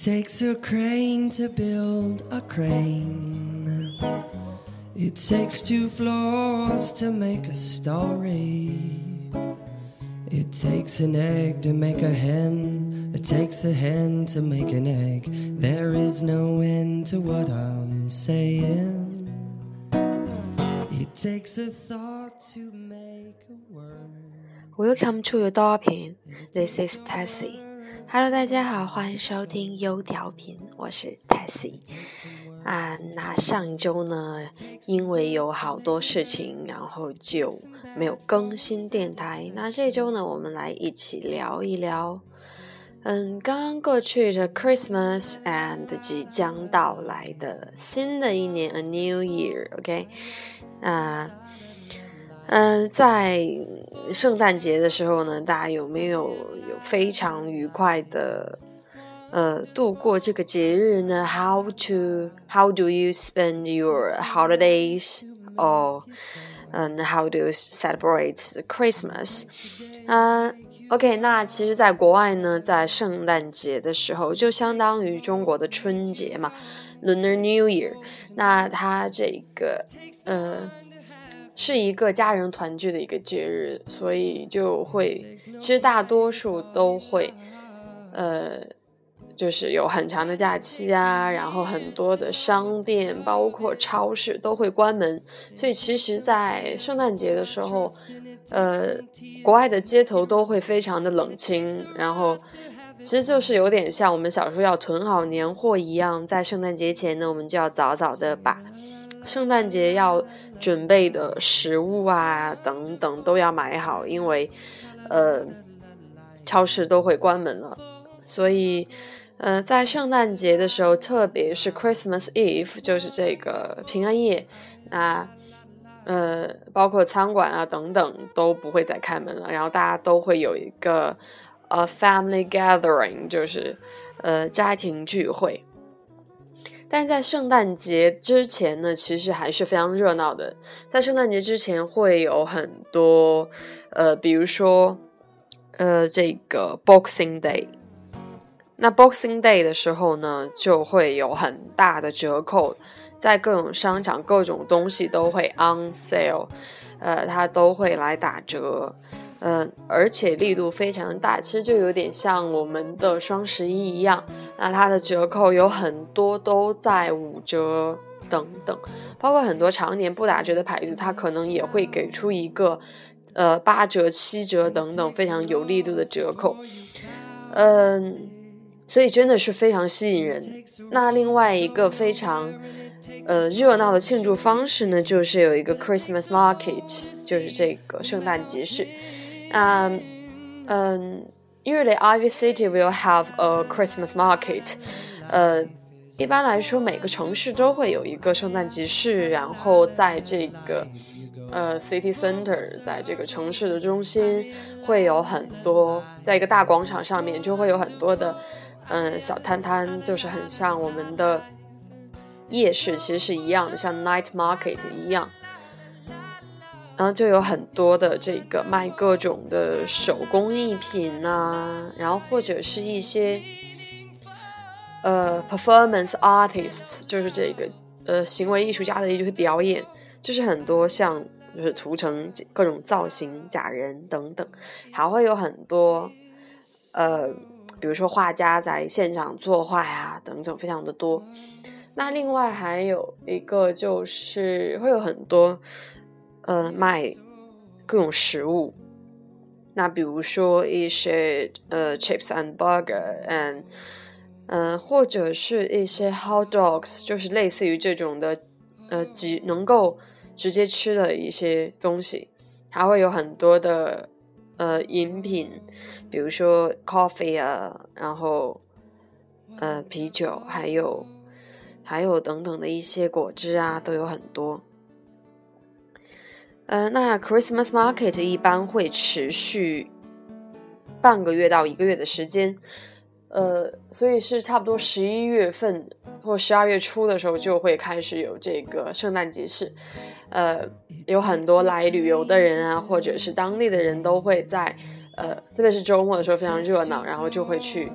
takes a crane to build a crane. It takes two floors to make a story. It takes an egg to make a hen. It takes a hen to make an egg. There is no end to what I'm saying. It takes a thought to make a word. Welcome to your door pin. This is Tessie. Hello，大家好，欢迎收听优调频，我是 Tessie。啊，那上一周呢，因为有好多事情，然后就没有更新电台。那这周呢，我们来一起聊一聊，嗯，刚刚过去的 Christmas and 即将到来的新的一年 A New Year，OK？那。嗯，在圣诞节的时候呢，大家有没有有非常愉快的呃度过这个节日呢？How to How do you spend your holidays? Or 嗯，How do you celebrate Christmas? 啊，OK，那其实，在国外呢，在圣诞节的时候，就相当于中国的春节嘛，Lunar New Year。那它这个呃。是一个家人团聚的一个节日，所以就会，其实大多数都会，呃，就是有很长的假期啊，然后很多的商店，包括超市都会关门，所以其实，在圣诞节的时候，呃，国外的街头都会非常的冷清，然后，其实就是有点像我们小时候要囤好年货一样，在圣诞节前呢，我们就要早早的把。圣诞节要准备的食物啊，等等都要买好，因为，呃，超市都会关门了，所以，呃，在圣诞节的时候，特别是 Christmas Eve，就是这个平安夜，那，呃，包括餐馆啊等等都不会再开门了，然后大家都会有一个呃 family gathering，就是呃家庭聚会。但是在圣诞节之前呢，其实还是非常热闹的。在圣诞节之前会有很多，呃，比如说，呃，这个 Boxing Day。那 Boxing Day 的时候呢，就会有很大的折扣，在各种商场，各种东西都会 on sale，呃，它都会来打折。嗯，而且力度非常大，其实就有点像我们的双十一一样。那它的折扣有很多都在五折等等，包括很多常年不打折的牌子，它可能也会给出一个呃八折、七折等等非常有力度的折扣。嗯，所以真的是非常吸引人。那另外一个非常呃热闹的庆祝方式呢，就是有一个 Christmas Market，就是这个圣诞集市。Um, um, usually Ivy City will have a Christmas market. 呃，一般来说，每个城市都会有一个圣诞集市，然后在这个呃 city center，在这个城市的中心，会有很多，在一个大广场上面就会有很多的嗯小摊摊，就是很像我们的夜市，其实是一样的，像 night market 一样。然后就有很多的这个卖各种的手工艺品呐，然后或者是一些呃 performance artists，就是这个呃行为艺术家的一些表演，就是很多像就是涂成各种造型假人等等，还会有很多呃比如说画家在现场作画呀等等，非常的多。那另外还有一个就是会有很多。呃，卖各种食物，那比如说一些呃 chips and burger，and 嗯，或者是一些 hot dogs，就是类似于这种的，呃，直能够直接吃的一些东西，还会有很多的呃饮品，比如说 coffee 啊，然后呃啤酒，还有还有等等的一些果汁啊，都有很多。呃，那 Christmas Market 一般会持续半个月到一个月的时间，呃，所以是差不多十一月份或十二月初的时候就会开始有这个圣诞集市，呃，有很多来旅游的人啊，或者是当地的人都会在呃，特别是周末的时候非常热闹，然后就会去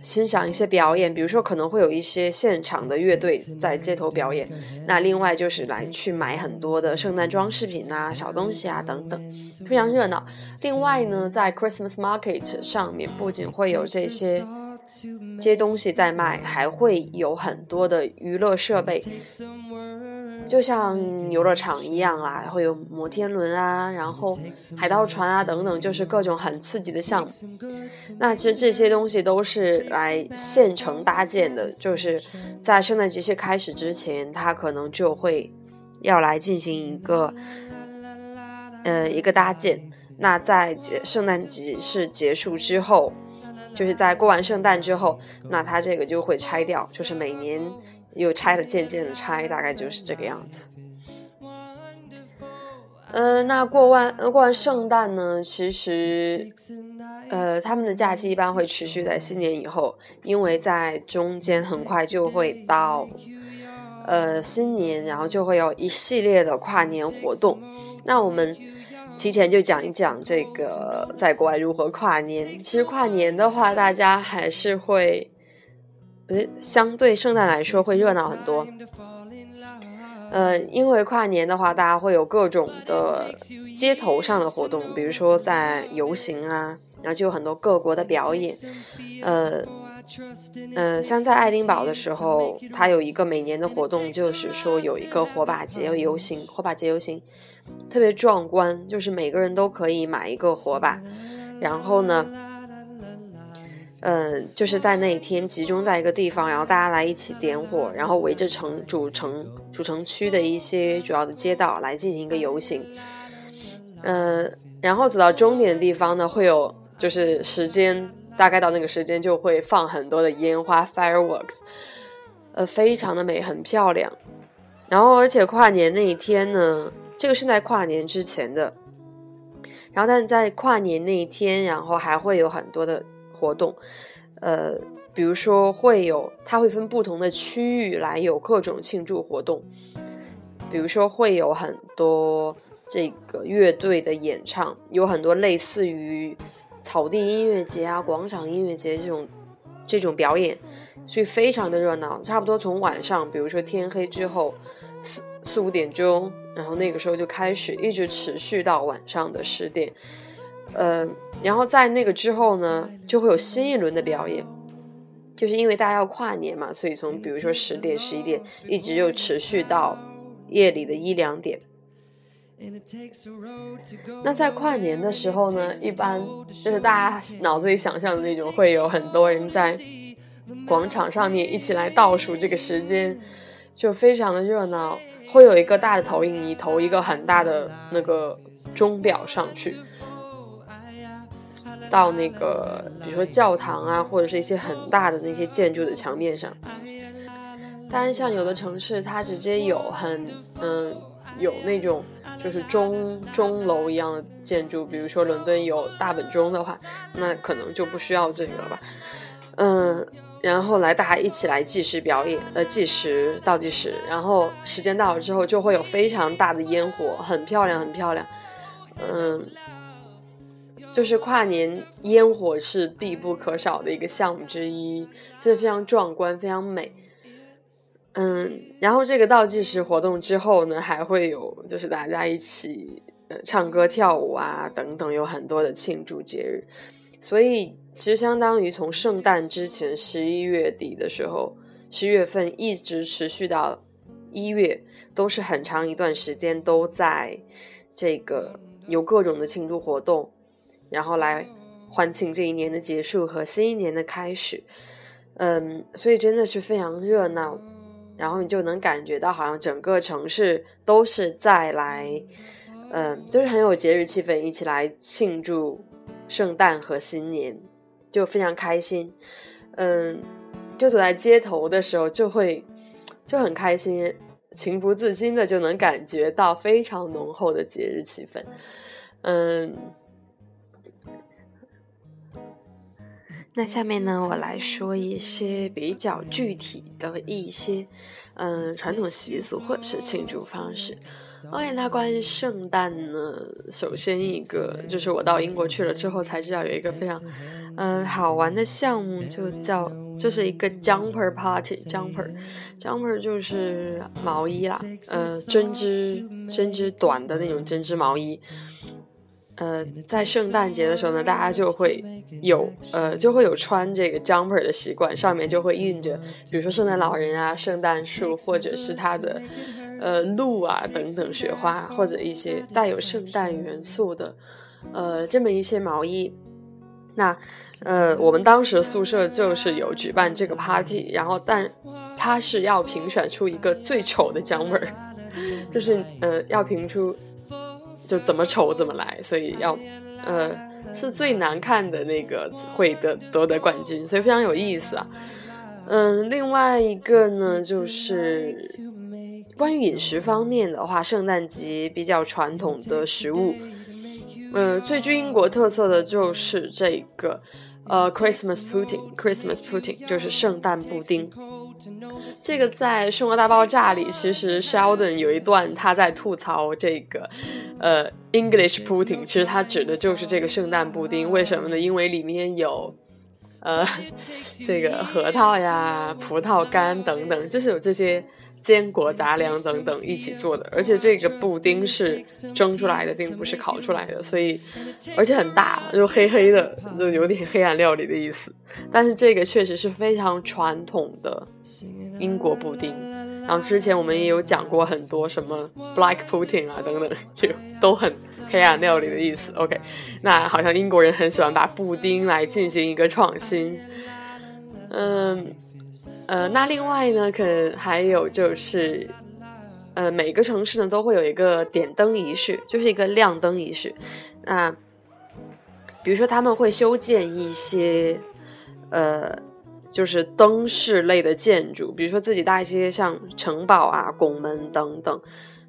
欣赏一些表演，比如说可能会有一些现场的乐队在街头表演。那另外就是来去买很多的圣诞装饰品啊、小东西啊等等，非常热闹。另外呢，在 Christmas Market 上面不仅会有这些。这些东西在卖，还会有很多的娱乐设备，就像游乐场一样啦，会有摩天轮啊，然后海盗船啊等等，就是各种很刺激的项目。那其实这些东西都是来现成搭建的，就是在圣诞集市开始之前，它可能就会要来进行一个呃一个搭建。那在结圣诞集市结束之后。就是在过完圣诞之后，那它这个就会拆掉，就是每年又拆的渐渐的拆，大概就是这个样子。嗯，那过完过完圣诞呢，其实，呃，他们的假期一般会持续在新年以后，因为在中间很快就会到，呃，新年，然后就会有一系列的跨年活动。那我们。提前就讲一讲这个在国外如何跨年。其实跨年的话，大家还是会，相对圣诞来说会热闹很多。呃，因为跨年的话，大家会有各种的街头上的活动，比如说在游行啊，然后就有很多各国的表演。呃，呃，像在爱丁堡的时候，它有一个每年的活动，就是说有一个火把节游行，火把节游行。特别壮观，就是每个人都可以买一个火把，然后呢，嗯，就是在那一天集中在一个地方，然后大家来一起点火，然后围着城主城主城区的一些主要的街道来进行一个游行，嗯，然后走到终点的地方呢，会有就是时间大概到那个时间就会放很多的烟花 fireworks，呃，非常的美，很漂亮，然后而且跨年那一天呢。这个是在跨年之前的，然后但是在跨年那一天，然后还会有很多的活动，呃，比如说会有，它会分不同的区域来有各种庆祝活动，比如说会有很多这个乐队的演唱，有很多类似于草地音乐节啊、广场音乐节这种这种表演，所以非常的热闹，差不多从晚上，比如说天黑之后四四五点钟。然后那个时候就开始，一直持续到晚上的十点，呃，然后在那个之后呢，就会有新一轮的表演，就是因为大家要跨年嘛，所以从比如说十点、十一点，一直又持续到夜里的一两点。那在跨年的时候呢，一般就是大家脑子里想象的那种，会有很多人在广场上面一起来倒数这个时间，就非常的热闹。会有一个大的投影仪投一个很大的那个钟表上去，到那个比如说教堂啊，或者是一些很大的那些建筑的墙面上。当然，像有的城市它直接有很嗯有那种就是钟钟楼一样的建筑，比如说伦敦有大本钟的话，那可能就不需要这个了吧，嗯。然后来大家一起来计时表演，呃，计时倒计时，然后时间到了之后就会有非常大的烟火，很漂亮，很漂亮。嗯，就是跨年烟火是必不可少的一个项目之一，真的非常壮观，非常美。嗯，然后这个倒计时活动之后呢，还会有就是大家一起呃唱歌跳舞啊等等，有很多的庆祝节日，所以。其实相当于从圣诞之前十一月底的时候，十月份一直持续到一月，都是很长一段时间都在这个有各种的庆祝活动，然后来欢庆这一年的结束和新一年的开始。嗯，所以真的是非常热闹，然后你就能感觉到好像整个城市都是在来，嗯，就是很有节日气氛，一起来庆祝圣诞和新年。就非常开心，嗯，就走在街头的时候就会就很开心，情不自禁的就能感觉到非常浓厚的节日气氛，嗯。那下面呢，我来说一些比较具体的一些嗯传统习俗或者是庆祝方式。OK，那关于圣诞呢，首先一个就是我到英国去了之后才知道有一个非常嗯好玩的项目，就叫就是一个 jumper party，jumper，jumper 就是毛衣啦，呃针织针织短的那种针织毛衣。呃，在圣诞节的时候呢，大家就会有呃，就会有穿这个 jumper 的习惯，上面就会印着，比如说圣诞老人啊、圣诞树，或者是它的呃鹿啊等等雪花，或者一些带有圣诞元素的呃这么一些毛衣。那呃，我们当时宿舍就是有举办这个 party，然后但它是要评选出一个最丑的 jumper，就是呃要评出。就怎么丑怎么来，所以要，呃，是最难看的那个会得夺得冠军，所以非常有意思啊。嗯，另外一个呢，就是关于饮食方面的话，圣诞节比较传统的食物，呃，最具英国特色的就是这个，呃，Christmas pudding，Christmas pudding 就是圣诞布丁。这个在《生活大爆炸》里，其实 Sheldon 有一段他在吐槽这个，呃，English pudding，其实他指的就是这个圣诞布丁。为什么呢？因为里面有，呃，这个核桃呀、葡萄干等等，就是有这些。坚果、杂粮等等一起做的，而且这个布丁是蒸出来的，并不是烤出来的，所以而且很大，就黑黑的，就有点黑暗料理的意思。但是这个确实是非常传统的英国布丁。然后之前我们也有讲过很多什么 black pudding 啊等等，就都很黑暗料理的意思。OK，那好像英国人很喜欢把布丁来进行一个创新，嗯。呃，那另外呢，可能还有就是，呃，每个城市呢都会有一个点灯仪式，就是一个亮灯仪式。那比如说他们会修建一些，呃，就是灯饰类的建筑，比如说自己搭一些像城堡啊、拱门等等，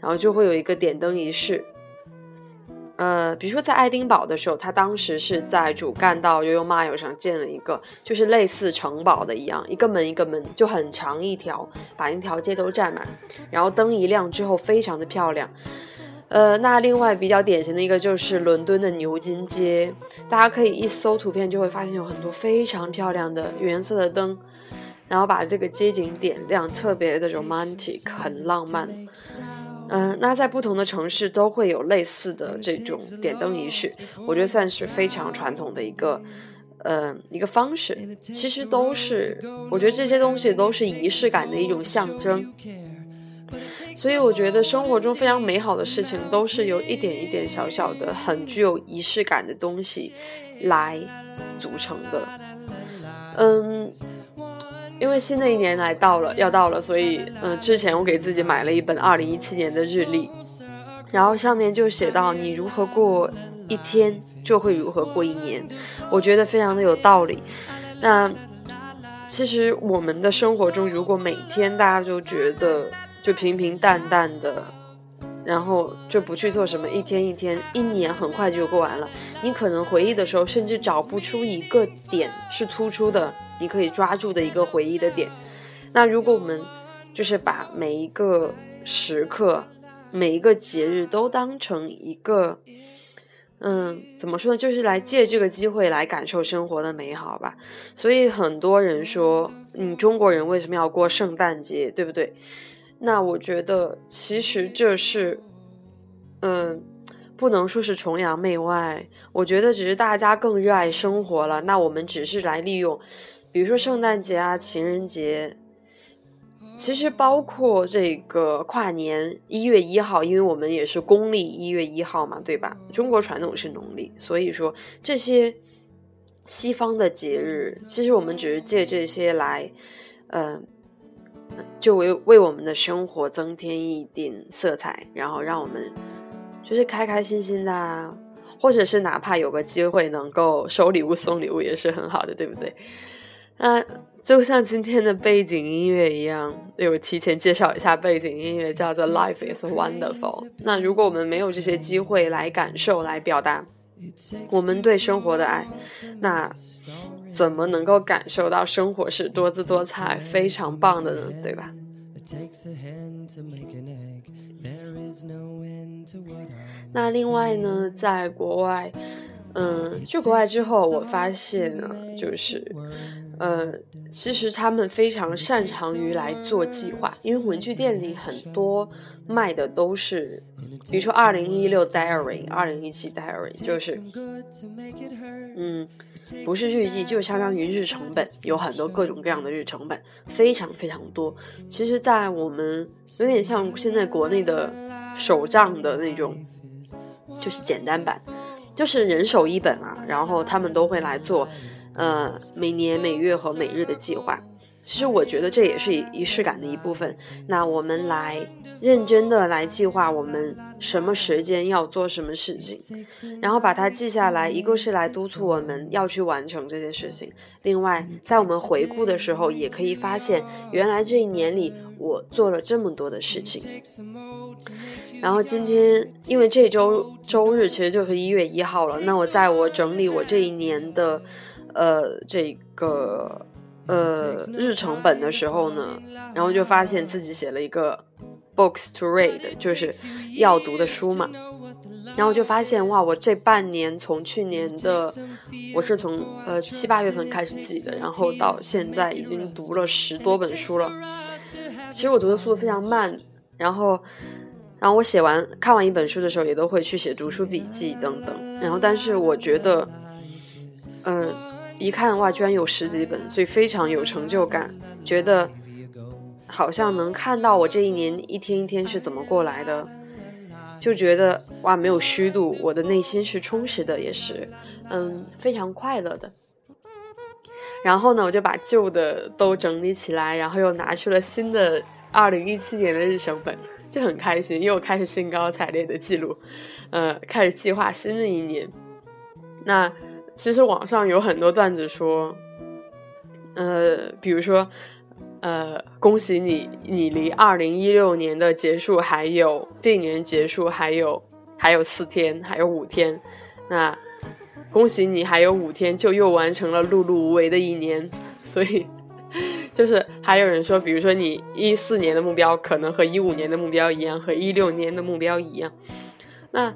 然后就会有一个点灯仪式。呃，比如说在爱丁堡的时候，他当时是在主干道悠悠 mile 上建了一个，就是类似城堡的一样，一个门一个门就很长一条，把那条街都占满，然后灯一亮之后非常的漂亮。呃，那另外比较典型的一个就是伦敦的牛津街，大家可以一搜图片就会发现有很多非常漂亮的原色的灯，然后把这个街景点亮，特别的 romantic，很浪漫。嗯，那在不同的城市都会有类似的这种点灯仪式，我觉得算是非常传统的一个，呃，一个方式。其实都是，我觉得这些东西都是仪式感的一种象征。所以我觉得生活中非常美好的事情，都是由一点一点小小的、很具有仪式感的东西来组成的。嗯。因为新的一年来到了，要到了，所以，嗯，之前我给自己买了一本二零一七年的日历，然后上面就写到你如何过一天，就会如何过一年，我觉得非常的有道理。那其实我们的生活中，如果每天大家就觉得就平平淡淡的，然后就不去做什么，一天一天，一年很快就过完了，你可能回忆的时候，甚至找不出一个点是突出的。你可以抓住的一个回忆的点。那如果我们就是把每一个时刻、每一个节日都当成一个，嗯，怎么说呢？就是来借这个机会来感受生活的美好吧。所以很多人说，你中国人为什么要过圣诞节，对不对？那我觉得其实这是，嗯，不能说是崇洋媚外。我觉得只是大家更热爱生活了。那我们只是来利用。比如说圣诞节啊、情人节，其实包括这个跨年一月一号，因为我们也是公历一月一号嘛，对吧？中国传统是农历，所以说这些西方的节日，其实我们只是借这些来，呃，就为为我们的生活增添一点色彩，然后让我们就是开开心心的，啊或者是哪怕有个机会能够收礼物送礼物，也是很好的，对不对？那就像今天的背景音乐一样，有提前介绍一下背景音乐，叫做《Life Is Wonderful》。那如果我们没有这些机会来感受、来表达我们对生活的爱，那怎么能够感受到生活是多姿多彩、非常棒的呢？对吧？那另外呢，在国外，嗯，去国外之后，我发现呢，就是，呃，其实他们非常擅长于来做计划，因为文具店里很多卖的都是，比如说二零一六 diary，二零一七 diary，就是，嗯。不是日记，就相当于日程本，有很多各种各样的日程本，非常非常多。其实，在我们有点像现在国内的手账的那种，就是简单版，就是人手一本啊。然后他们都会来做，呃，每年、每月和每日的计划。其实我觉得这也是仪式感的一部分。那我们来认真的来计划我们什么时间要做什么事情，然后把它记下来。一个是来督促我们要去完成这件事情，另外在我们回顾的时候也可以发现，原来这一年里我做了这么多的事情。然后今天因为这周周日其实就是一月一号了，那我在我整理我这一年的，呃，这个。呃，日程本的时候呢，然后就发现自己写了一个 books to read，就是要读的书嘛。然后就发现哇，我这半年从去年的我是从呃七八月份开始记的，然后到现在已经读了十多本书了。其实我读的速度非常慢，然后然后我写完看完一本书的时候，也都会去写读书笔记等等。然后但是我觉得，嗯。一看哇，居然有十几本，所以非常有成就感，觉得好像能看到我这一年一天一天是怎么过来的，就觉得哇没有虚度，我的内心是充实的，也是嗯非常快乐的。然后呢，我就把旧的都整理起来，然后又拿出了新的二零一七年的日程本，就很开心，又开始兴高采烈的记录，呃，开始计划新的一年。那。其实网上有很多段子说，呃，比如说，呃，恭喜你，你离二零一六年的结束还有这一年结束还有还有四天，还有五天，那恭喜你还有五天就又完成了碌碌无为的一年。所以，就是还有人说，比如说你一四年的目标可能和一五年的目标一样，和一六年的目标一样，那。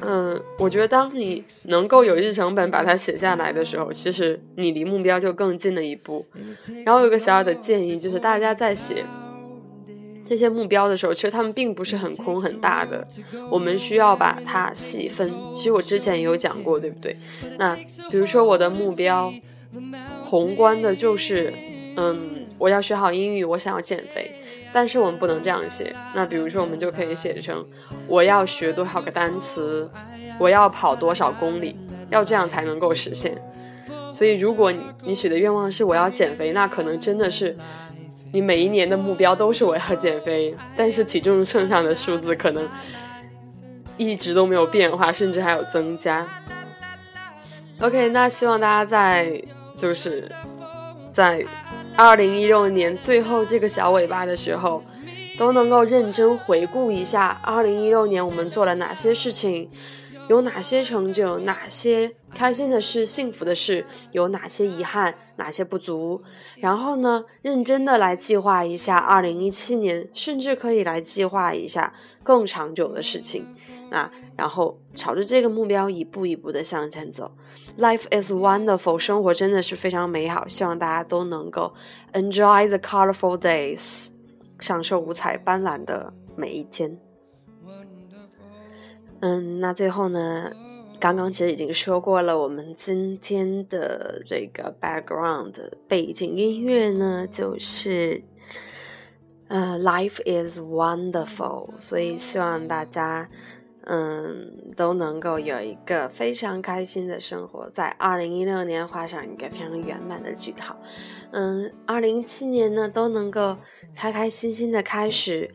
嗯，我觉得当你能够有日程本把它写下来的时候，其实你离目标就更近了一步。然后有个小小的建议，就是大家在写这些目标的时候，其实他们并不是很空很大的，我们需要把它细分。其实我之前也有讲过，对不对？那比如说我的目标，宏观的就是，嗯，我要学好英语，我想要减肥。但是我们不能这样写。那比如说，我们就可以写成：我要学多少个单词，我要跑多少公里，要这样才能够实现。所以，如果你你许的愿望是我要减肥，那可能真的是你每一年的目标都是我要减肥，但是体重秤上的数字可能一直都没有变化，甚至还有增加。OK，那希望大家在就是在。二零一六年最后这个小尾巴的时候，都能够认真回顾一下二零一六年我们做了哪些事情，有哪些成就，哪些开心的事、幸福的事，有哪些遗憾、哪些不足。然后呢，认真的来计划一下二零一七年，甚至可以来计划一下更长久的事情。那然后朝着这个目标一步一步的向前走。Life is wonderful，生活真的是非常美好。希望大家都能够 enjoy the colorful days，享受五彩斑斓的每一天。嗯，那最后呢，刚刚其实已经说过了，我们今天的这个 background 背景音乐呢，就是呃，Life is wonderful，所以希望大家。嗯，都能够有一个非常开心的生活，在二零一六年画上一个非常圆满的句号。嗯，二零一七年呢都能够开开心心的开始。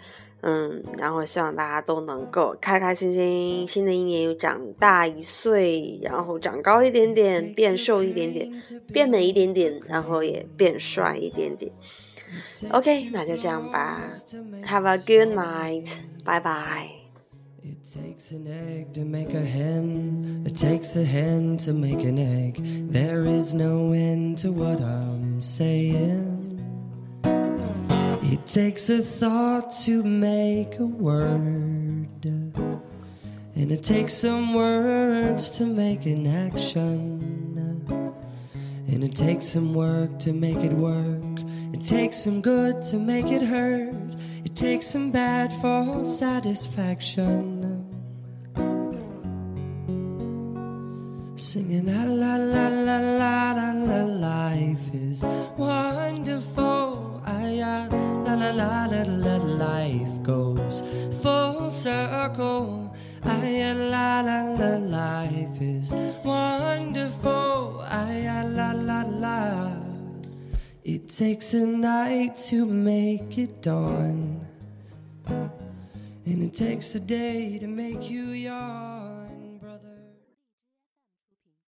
嗯，然后希望大家都能够开开心心，新的一年又长大一岁，然后长高一点点，变瘦一点点，变美一点点，然后也变帅一点点。OK，那就这样吧。Have a good night，拜拜。It takes an egg to make a hen. It takes a hen to make an egg. There is no end to what I'm saying. It takes a thought to make a word. And it takes some words to make an action. And it takes some work to make it work. It takes some good to make it hurt. It takes some bad for satisfaction. Wonderful. I, uh, la la la la la life goes full circle. I, la la la life is wonderful. I, la la la. It takes a night to make it dawn. And it takes a day to make you yawn.